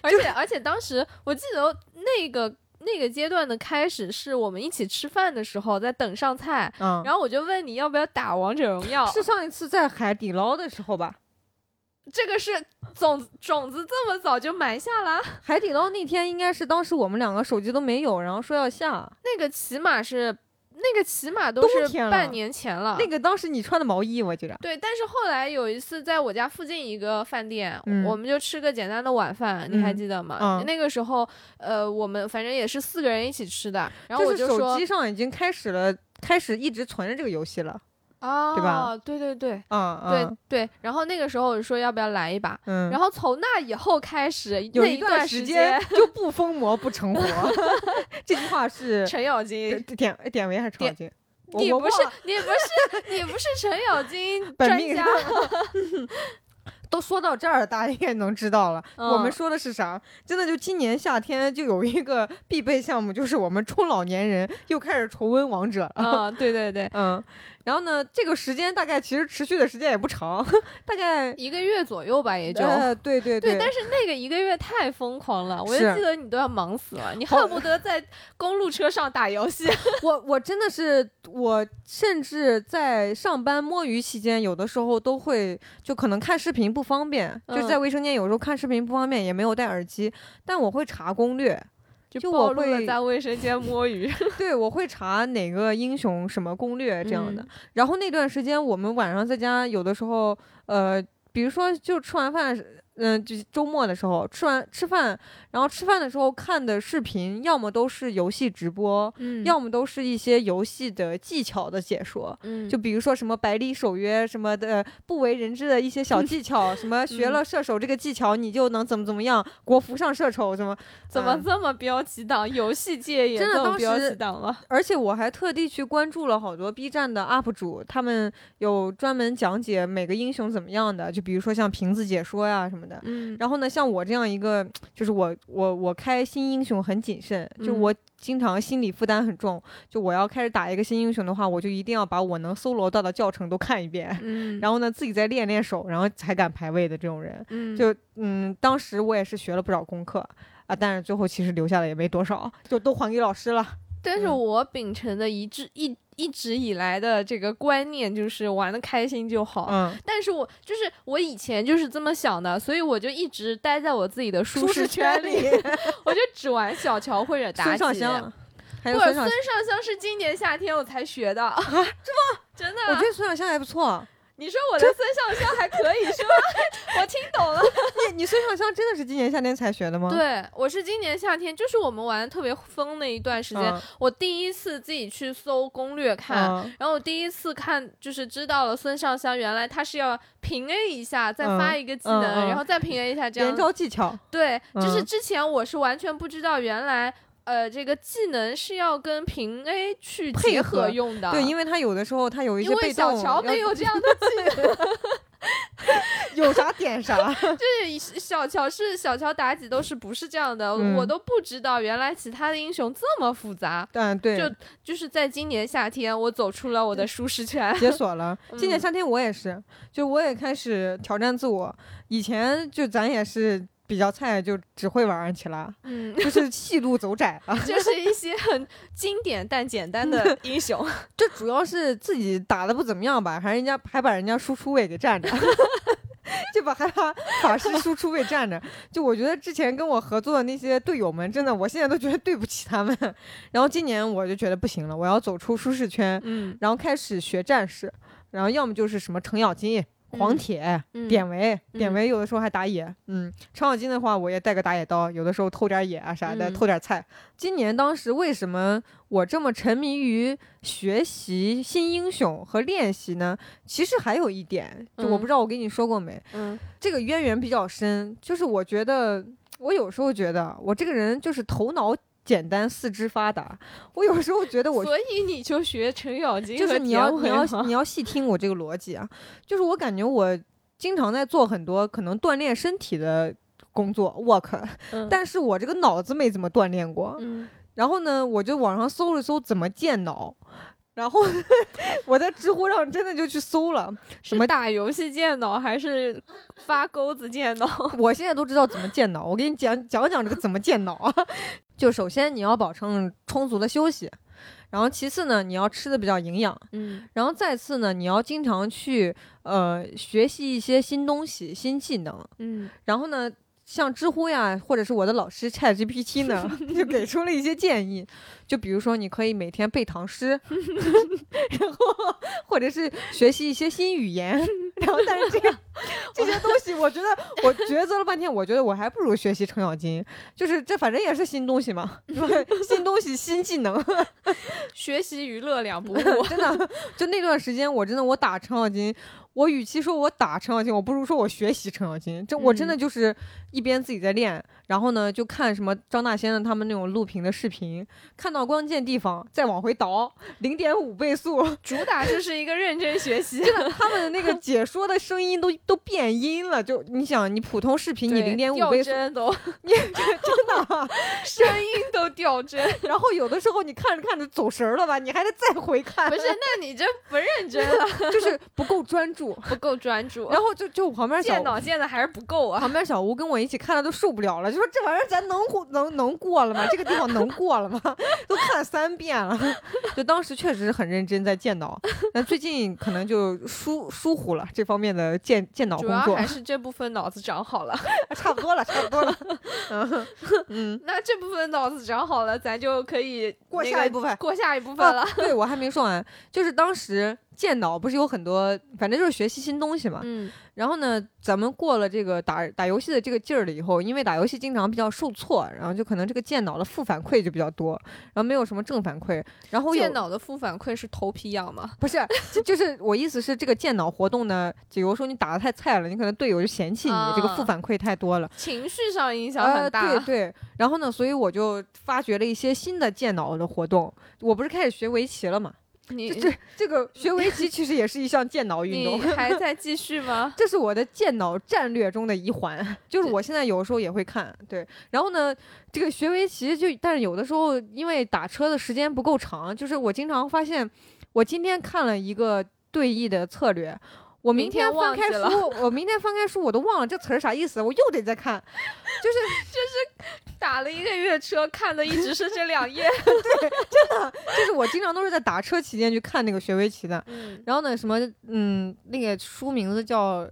而且而且当时我记得那个。那个阶段的开始是我们一起吃饭的时候，在等上菜，嗯，然后我就问你要不要打王者荣耀，是上一次在海底捞的时候吧？这个是种种子这么早就埋下了？海底捞那天应该是当时我们两个手机都没有，然后说要下，那个起码是。那个起码都是半年前了。那个当时你穿的毛衣，我记得。对，但是后来有一次在我家附近一个饭店，我们就吃个简单的晚饭，你还记得吗？那个时候，呃，我们反正也是四个人一起吃的。然后我就说，手机上已经开始了，开始一直存着这个游戏了。啊，对吧？对对对，嗯，对对。然后那个时候说要不要来一把，嗯。然后从那以后开始，有一段时间就不疯魔不成活。这句话是 程咬金典典韦还是程咬金？你不是你不是你不是程咬金专家。都说到这儿，大家应该能知道了。我们说的是啥？真的就今年夏天就有一个必备项目，就是我们中老年人又开始重温王者了。啊，对对对，嗯。然后呢，这个时间大概其实持续的时间也不长，大概一个月左右吧，也就。对对对。但是那个一个月太疯狂了，我就记得你都要忙死了，你恨不得在公路车上打游戏。我我真的是，我甚至在上班摸鱼期间，有的时候都会就可能看视频不方便，就是在卫生间有时候看视频不方便，也没有戴耳机，但我会查攻略。就我会在卫生间摸鱼，对，我会查哪个英雄什么攻略这样的。然后那段时间，我们晚上在家有的时候，呃，比如说就吃完饭，嗯，就是周末的时候吃完吃饭，然后吃饭的时候看的视频，要么都是游戏直播，嗯，要么都是一些游戏的技巧的解说，嗯，就比如说什么百里守约什么的不为人知的一些小技巧，什么 学了射手这个技巧你就能怎么怎么样，国服上射手什么，怎么这么标题党？游戏界也这么标题党了。而且我还特地去关注了好多 B 站的 UP 主，他们有专门讲解每个英雄怎么样的，就比如说像瓶子解说呀什么的，嗯，然后呢，像我这样一个，就是我我我开新英雄很谨慎，就我经常心理负担很重，就我要开始打一个新英雄的话，我就一定要把我能搜罗到的教程都看一遍，嗯，然后呢自己再练练手，然后才敢排位的这种人，嗯，就嗯，当时我也是学了不少功课啊，但是最后其实留下的也没多少，就都还给老师了。但是我秉承的一致一。一直以来的这个观念就是玩的开心就好，嗯，但是我就是我以前就是这么想的，所以我就一直待在我自己的舒适圈里，我就只玩小乔或者妲己。孙尚香，不，孙尚香是今年夏天我才学的，是吗？真的？我觉得孙尚香还不错。你说我的孙尚香还可以是吗？我听懂了。你你孙尚香真的是今年夏天才学的吗？对，我是今年夏天，就是我们玩的特别疯的一段时间，我第一次自己去搜攻略看，然后我第一次看就是知道了孙尚香原来他是要平 A 一下，再发一个技能，然后再平 A 一下这样。连招技巧。对，就是之前我是完全不知道原来。呃，这个技能是要跟平 A 去配合用的，对，因为他有的时候他有一些被动。小乔没有 这样的技能，有啥点啥。就是小乔是小乔妲己都是不是这样的，我都不知道原来其他的英雄这么复杂。嗯，对。就就是在今年夏天，我走出了我的舒适圈，解锁了。今年夏天我也是，就我也开始挑战自我。以前就咱也是。比较菜就只会玩安琪拉，嗯，就是 戏路走窄了，就是一些很经典但简单的 英雄，这主要是自己打的不怎么样吧，还人家还把人家输出位给占着，就把还把法师输出位占着，就我觉得之前跟我合作的那些队友们，真的我现在都觉得对不起他们，然后今年我就觉得不行了，我要走出舒适圈，嗯，然后开始学战士，然后要么就是什么程咬金。黄铁、典韦、典韦有的时候还打野，嗯，程咬金的话我也带个打野刀，有的时候偷点野啊啥的，偷点菜。今年当时为什么我这么沉迷于学习新英雄和练习呢？其实还有一点，就我不知道我跟你说过没，嗯，这个渊源比较深，就是我觉得我有时候觉得我这个人就是头脑。简单四肢发达，我有时候觉得我，所以你就学程咬金，就是你要你要你要细听我这个逻辑啊，就是我感觉我经常在做很多可能锻炼身体的工作 work，但是我这个脑子没怎么锻炼过，然后呢，我就网上搜了搜怎么健脑。然后 我在知乎上真的就去搜了，什么打游戏健脑还是发钩子健脑？我现在都知道怎么健脑。我给你讲讲讲这个怎么健脑啊。就首先你要保证充足的休息，然后其次呢你要吃的比较营养，嗯，然后再次呢你要经常去呃学习一些新东西、新技能，嗯，然后呢。像知乎呀，或者是我的老师 ChatGPT 呢，就给出了一些建议。就比如说，你可以每天背唐诗，然后或者是学习一些新语言。然后，但是这个这些东西，我觉得我抉择了半天，我觉得我还不如学习程咬金。就是这反正也是新东西嘛，新东西新技能，学习娱乐两不 误。真的，就那段时间，我真的我打程咬金。我与其说我打程咬金，我不如说我学习程咬金。这我真的就是一边自己在练，然后呢就看什么张大仙的他们那种录屏的视频，看到关键地方再往回倒零点五倍速，主打就是一个认真学习。真的，他们的那个解说的声音都都变音了。就你想，你普通视频你零点五倍速都，你 真的 声音都掉帧。然后有的时候你看着看着走神了吧，你还得再回看。不是，那你这不认真了，就是不够专注。不够专注，然后就就旁边电脑键的还是不够啊。旁边小吴跟我一起看的都受不了了，就说这玩意儿咱能能能过了吗？这个地方能过了吗？都看三遍了。就当时确实很认真在建脑，但最近可能就疏疏忽了这方面的建建脑工作。主要还是这部分脑子长好了，差不多了，差不多了。嗯，那这部分脑子长好了，咱就可以过下一部分，过下一部分了。对我还没说完，就是当时。健脑不是有很多，反正就是学习新东西嘛。嗯。然后呢，咱们过了这个打打游戏的这个劲儿了以后，因为打游戏经常比较受挫，然后就可能这个健脑的负反馈就比较多，然后没有什么正反馈。然后健脑的负反馈是头皮痒吗？不是，就是我意思是这个健脑活动呢，比如说你打的太菜了，你可能队友就嫌弃你，这个负反馈太多了，情绪上影响很大。对对。然后呢，所以我就发掘了一些新的健脑的活动。我不是开始学围棋了吗？你这这个 学围棋其实也是一项健脑运动，还 在继续吗？这是我的健脑战略中的一环，就是我现在有时候也会看。对，然后呢，这个学围棋就，但是有的时候因为打车的时间不够长，就是我经常发现，我今天看了一个对弈的策略。我明天翻开书，我明天翻开书，我都忘了这词儿啥意思，我又得再看，就是就是打了一个月车，看的一直是这两页，对，真的，就是我经常都是在打车期间去看那个学围棋的，嗯，然后呢，什么，嗯，那个书名字叫，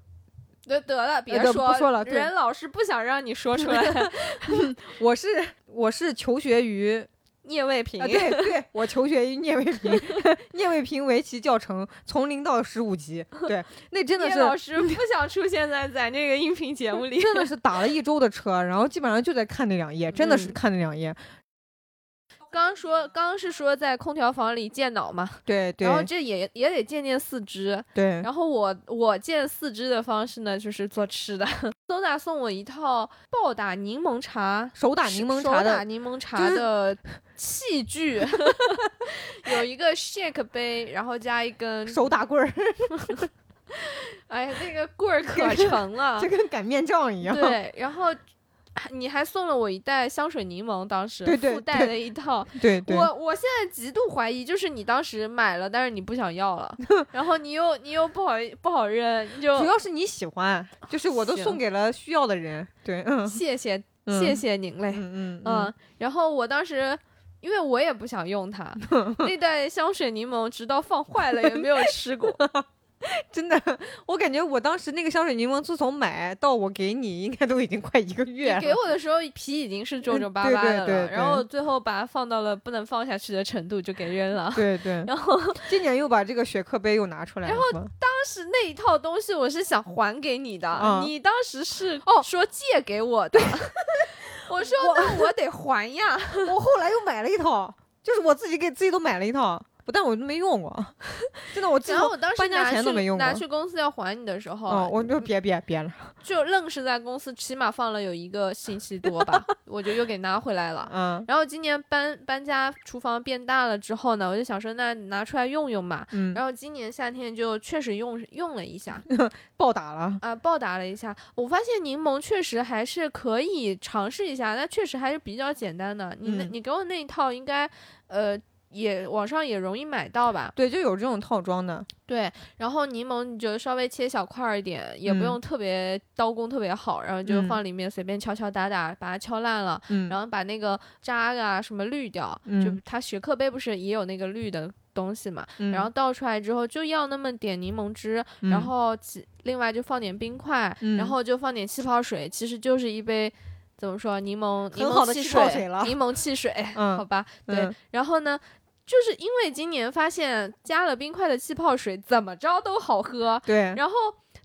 得得了，别说不说了，人老师不想让你说出来，我是我是求学于。聂卫平，对对，我求学于聂卫平，聂卫平围棋教程从零到十五级，对，那真的是老师不想出现在咱这个音频节目里，真的是打了一周的车，然后基本上就在看那两页，真的是看那两页。刚刚说，刚刚是说在空调房里健脑嘛？对对。然后这也也得健健四肢。对。然后我我健四肢的方式呢，就是做吃的。苏打送我一套暴打柠檬茶，手打柠檬茶的手打柠檬茶的器具，有一个 shake 杯，然后加一根手打棍儿。哎呀，那个棍儿可 长了，就跟擀面杖一样。对，然后。你还送了我一袋香水柠檬，当时附带了一套。对对。我我现在极度怀疑，就是你当时买了，但是你不想要了，然后你又你又不好不好扔，就主要是你喜欢，就是我都送给了需要的人。对，嗯，谢谢 谢谢您嘞，嗯嗯。然后我当时，因为我也不想用它，那袋香水柠檬直到放坏了也没有吃过。真的，我感觉我当时那个香水柠檬，自从买到我给你，应该都已经快一个月了。给我的时候皮已经是皱皱巴巴的了，然后最后把它放到了不能放下去的程度，就给扔了。对对。然后今年又把这个雪克杯又拿出来了。然后当时那一套东西我是想还给你的，你当时是哦说借给我的，我说那我得还呀。我后来又买了一套，就是我自己给自己都买了一套。但我都没用过，真的，我然后我当时搬家前都没用过。拿去公司要还你的时候，我就别别别了，就愣是在公司起码放了有一个星期多吧，我就又给拿回来了。嗯，然后今年搬搬家，厨房变大了之后呢，我就想说那拿出来用用嘛。嗯，然后今年夏天就确实用用了一下，暴打了啊，暴打了一下。我发现柠檬确实还是可以尝试一下，那确实还是比较简单的。你那你给我那一套应该呃。也网上也容易买到吧？对，就有这种套装的。对，然后柠檬你就稍微切小块儿一点，也不用特别刀工特别好，然后就放里面随便敲敲打打，把它敲烂了，然后把那个渣啊什么滤掉。就它雪克杯不是也有那个滤的东西嘛？然后倒出来之后就要那么点柠檬汁，然后另外就放点冰块，然后就放点气泡水，其实就是一杯怎么说柠檬柠檬汽水柠檬汽水，好吧？对，然后呢？就是因为今年发现加了冰块的气泡水怎么着都好喝，对。然后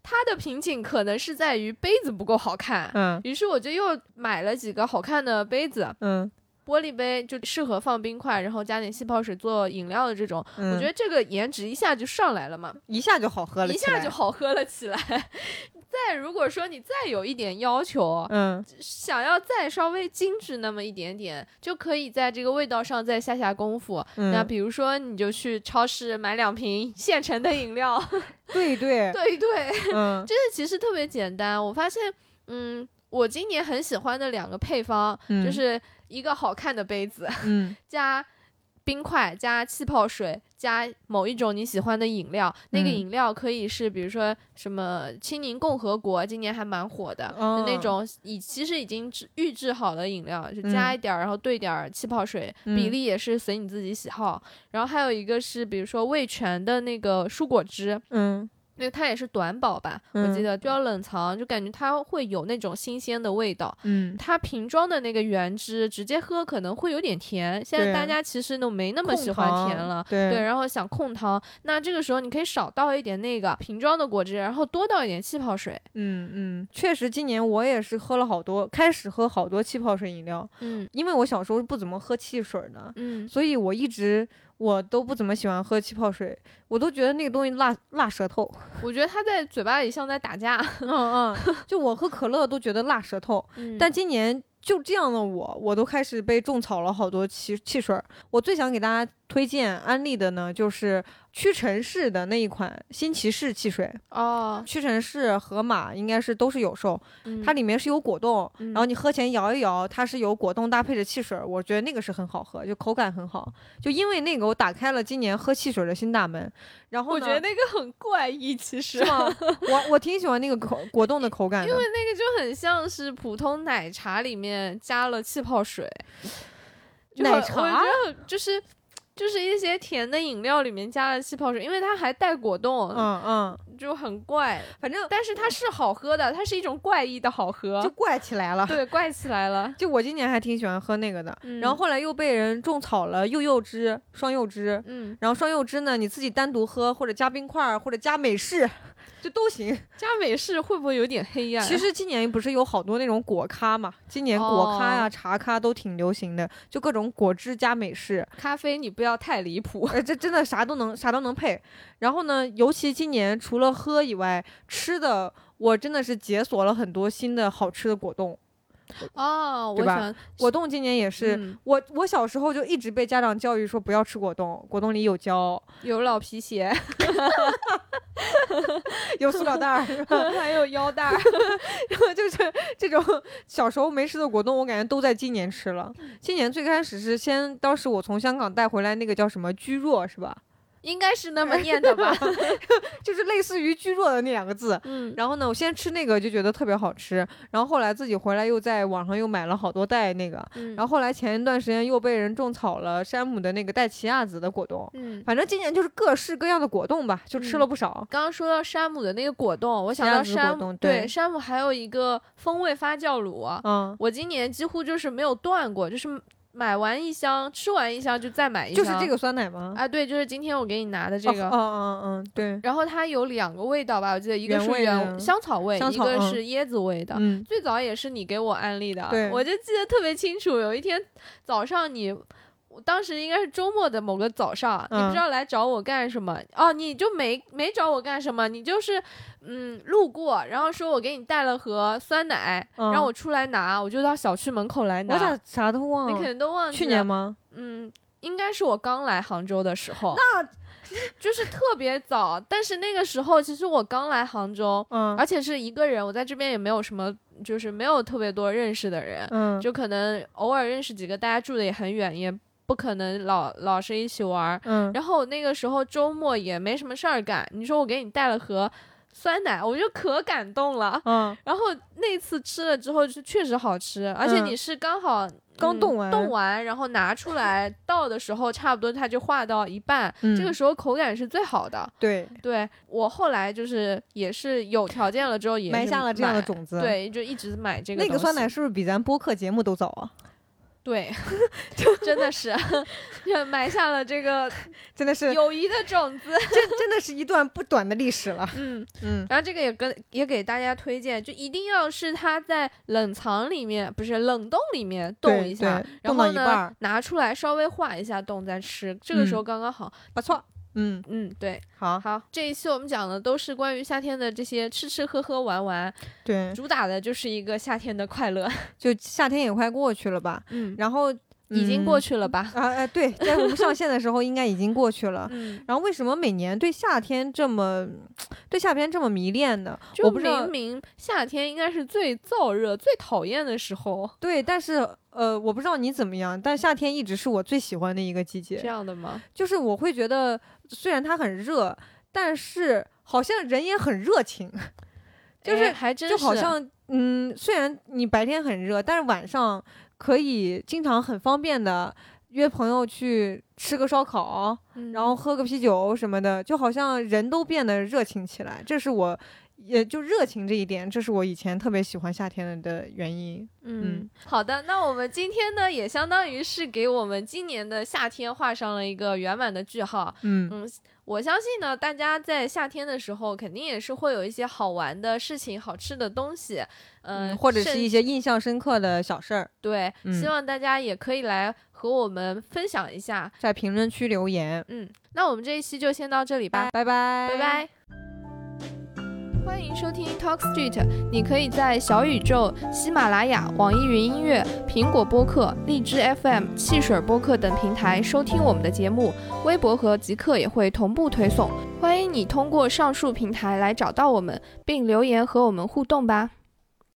它的瓶颈可能是在于杯子不够好看，嗯。于是我就又买了几个好看的杯子，嗯。玻璃杯就适合放冰块，然后加点气泡水做饮料的这种，我觉得这个颜值一下就上来了嘛，一下就好喝了，一下就好喝了起来。再如果说你再有一点要求，嗯，想要再稍微精致那么一点点，就可以在这个味道上再下下功夫。那比如说，你就去超市买两瓶现成的饮料，对对。对对，嗯，这个其实特别简单。我发现，嗯，我今年很喜欢的两个配方，就是一个好看的杯子，嗯，加。冰块加气泡水加某一种你喜欢的饮料，那个饮料可以是比如说什么青柠共和国，今年还蛮火的，那种已其实已经制预制好的饮料，就加一点儿，然后兑点儿气泡水，比例也是随你自己喜好。然后还有一个是比如说味全的那个蔬果汁，嗯，因为它也是短保吧，我记得就要冷藏，就感觉它会有那种新鲜的味道。嗯，它瓶装的那个原汁直接喝可能会有点甜，现在大家其实都没那么喜欢甜了，对，然后想控糖，那这个时候你可以少倒一点那个瓶装的果汁，然后多倒一点气泡水。嗯嗯，确实，今年我也是喝了好多，开始喝好多气泡水饮料。嗯，因为我小时候不怎么喝汽水的，嗯，所以我一直。我都不怎么喜欢喝气泡水，我都觉得那个东西辣辣舌头。我觉得它在嘴巴里像在打架。嗯嗯，就我喝可乐都觉得辣舌头。但今年就这样的我，我都开始被种草了好多汽汽水。我最想给大家推荐安利的呢，就是。屈臣氏的那一款新骑士汽水哦，屈臣氏、盒马应该是都是有售，它里面是有果冻，然后你喝前摇一摇，它是有果冻搭配着汽水，我觉得那个是很好喝，就口感很好。就因为那个，我打开了今年喝汽水的新大门。然后我觉得那个很怪异，其实我我挺喜欢那个口果冻的口感，因为那个就很像是普通奶茶里面加了气泡水，奶茶我觉得就是。就是一些甜的饮料里面加了气泡水，因为它还带果冻，嗯嗯，就很怪。反正，但是它是好喝的，它是一种怪异的好喝，就怪起来了。对，怪起来了。就我今年还挺喜欢喝那个的，然后后来又被人种草了柚柚汁、双柚汁，嗯，然后双柚汁呢，你自己单独喝，或者加冰块，或者加美式。就都行，加美式会不会有点黑暗？其实今年不是有好多那种果咖嘛，今年果咖呀、茶咖都挺流行的，就各种果汁加美式。咖啡你不要太离谱，呃，这真的啥都能，啥都能配。然后呢，尤其今年除了喝以外，吃的我真的是解锁了很多新的好吃的果冻。哦，对吧？果冻今年也是，我我小时候就一直被家长教育说不要吃果冻，果冻里有胶，有老皮鞋 有塑料袋儿，还有腰带儿，然后就是这种小时候没吃的果冻，我感觉都在今年吃了。今年最开始是先，当时我从香港带回来那个叫什么居若，是吧？应该是那么念的吧 就是类似于“居弱”的那两个字。嗯，然后呢，我先吃那个就觉得特别好吃，然后后来自己回来又在网上又买了好多袋那个。嗯，然后后来前一段时间又被人种草了山姆的那个带奇亚籽的果冻。嗯，反正今年就是各式各样的果冻吧，就吃了不少。刚刚说到山姆的那个果冻，我想到山姆，对山姆还有一个风味发酵乳。嗯，我今年几乎就是没有断过，就是。买完一箱，吃完一箱就再买一箱，就是这个酸奶吗？啊，对，就是今天我给你拿的这个。嗯嗯嗯，对。然后它有两个味道吧，我记得一个是原香草味，一个是椰子味的。嗯。最早也是你给我安利的，对，我就记得特别清楚。有一天早上你。当时应该是周末的某个早上，你不知道来找我干什么哦，你就没没找我干什么，你就是嗯路过，然后说我给你带了盒酸奶，让我出来拿，我就到小区门口来拿。我咋啥都忘了？你肯定都忘记。去年吗？嗯，应该是我刚来杭州的时候。那就是特别早，但是那个时候其实我刚来杭州，嗯，而且是一个人，我在这边也没有什么，就是没有特别多认识的人，嗯，就可能偶尔认识几个，大家住的也很远，也。不可能老老是一起玩儿，嗯，然后那个时候周末也没什么事儿干，你说我给你带了盒酸奶，我就可感动了，嗯，然后那次吃了之后是确实好吃，而且你是刚好刚冻完，冻完然后拿出来倒的时候，差不多它就化到一半，这个时候口感是最好的，对，对我后来就是也是有条件了之后也埋下了这样的种子，对，就一直买这个。那个酸奶是不是比咱播客节目都早啊？对，就真的是，埋下了这个真的是友谊的种子，真真的是一段不短的历史了。嗯嗯，然后这个也跟也给大家推荐，就一定要是它在冷藏里面，不是冷冻里面冻一下，然后呢拿出来稍微化一下冻再吃，这个时候刚刚好，不错。嗯。嗯，对，好。好，这一期我们讲的都是关于夏天的这些吃吃喝喝玩玩，对，主打的就是一个夏天的快乐，就夏天也快过去了吧，嗯，然后已经过去了吧，啊哎，对，在我们上线的时候应该已经过去了，嗯，然后为什么每年对夏天这么对夏天这么迷恋呢？就明明夏天应该是最燥热、最讨厌的时候，对，但是。呃，我不知道你怎么样，但夏天一直是我最喜欢的一个季节。这样的吗？就是我会觉得，虽然它很热，但是好像人也很热情，就是还真就好像，嗯，虽然你白天很热，但是晚上可以经常很方便的约朋友去吃个烧烤，然后喝个啤酒什么的，就好像人都变得热情起来。这是我。也就热情这一点，这是我以前特别喜欢夏天的原因。嗯，好的，那我们今天呢，也相当于是给我们今年的夏天画上了一个圆满的句号。嗯嗯，我相信呢，大家在夏天的时候，肯定也是会有一些好玩的事情、好吃的东西，嗯，或者是一些印象深刻的小事儿。对，希望大家也可以来和我们分享一下，在评论区留言。嗯，那我们这一期就先到这里吧，拜拜，拜拜。欢迎收听 Talk Street，你可以在小宇宙、喜马拉雅、网易云音乐、苹果播客、荔枝 FM、汽水播客等平台收听我们的节目，微博和极客也会同步推送。欢迎你通过上述平台来找到我们，并留言和我们互动吧。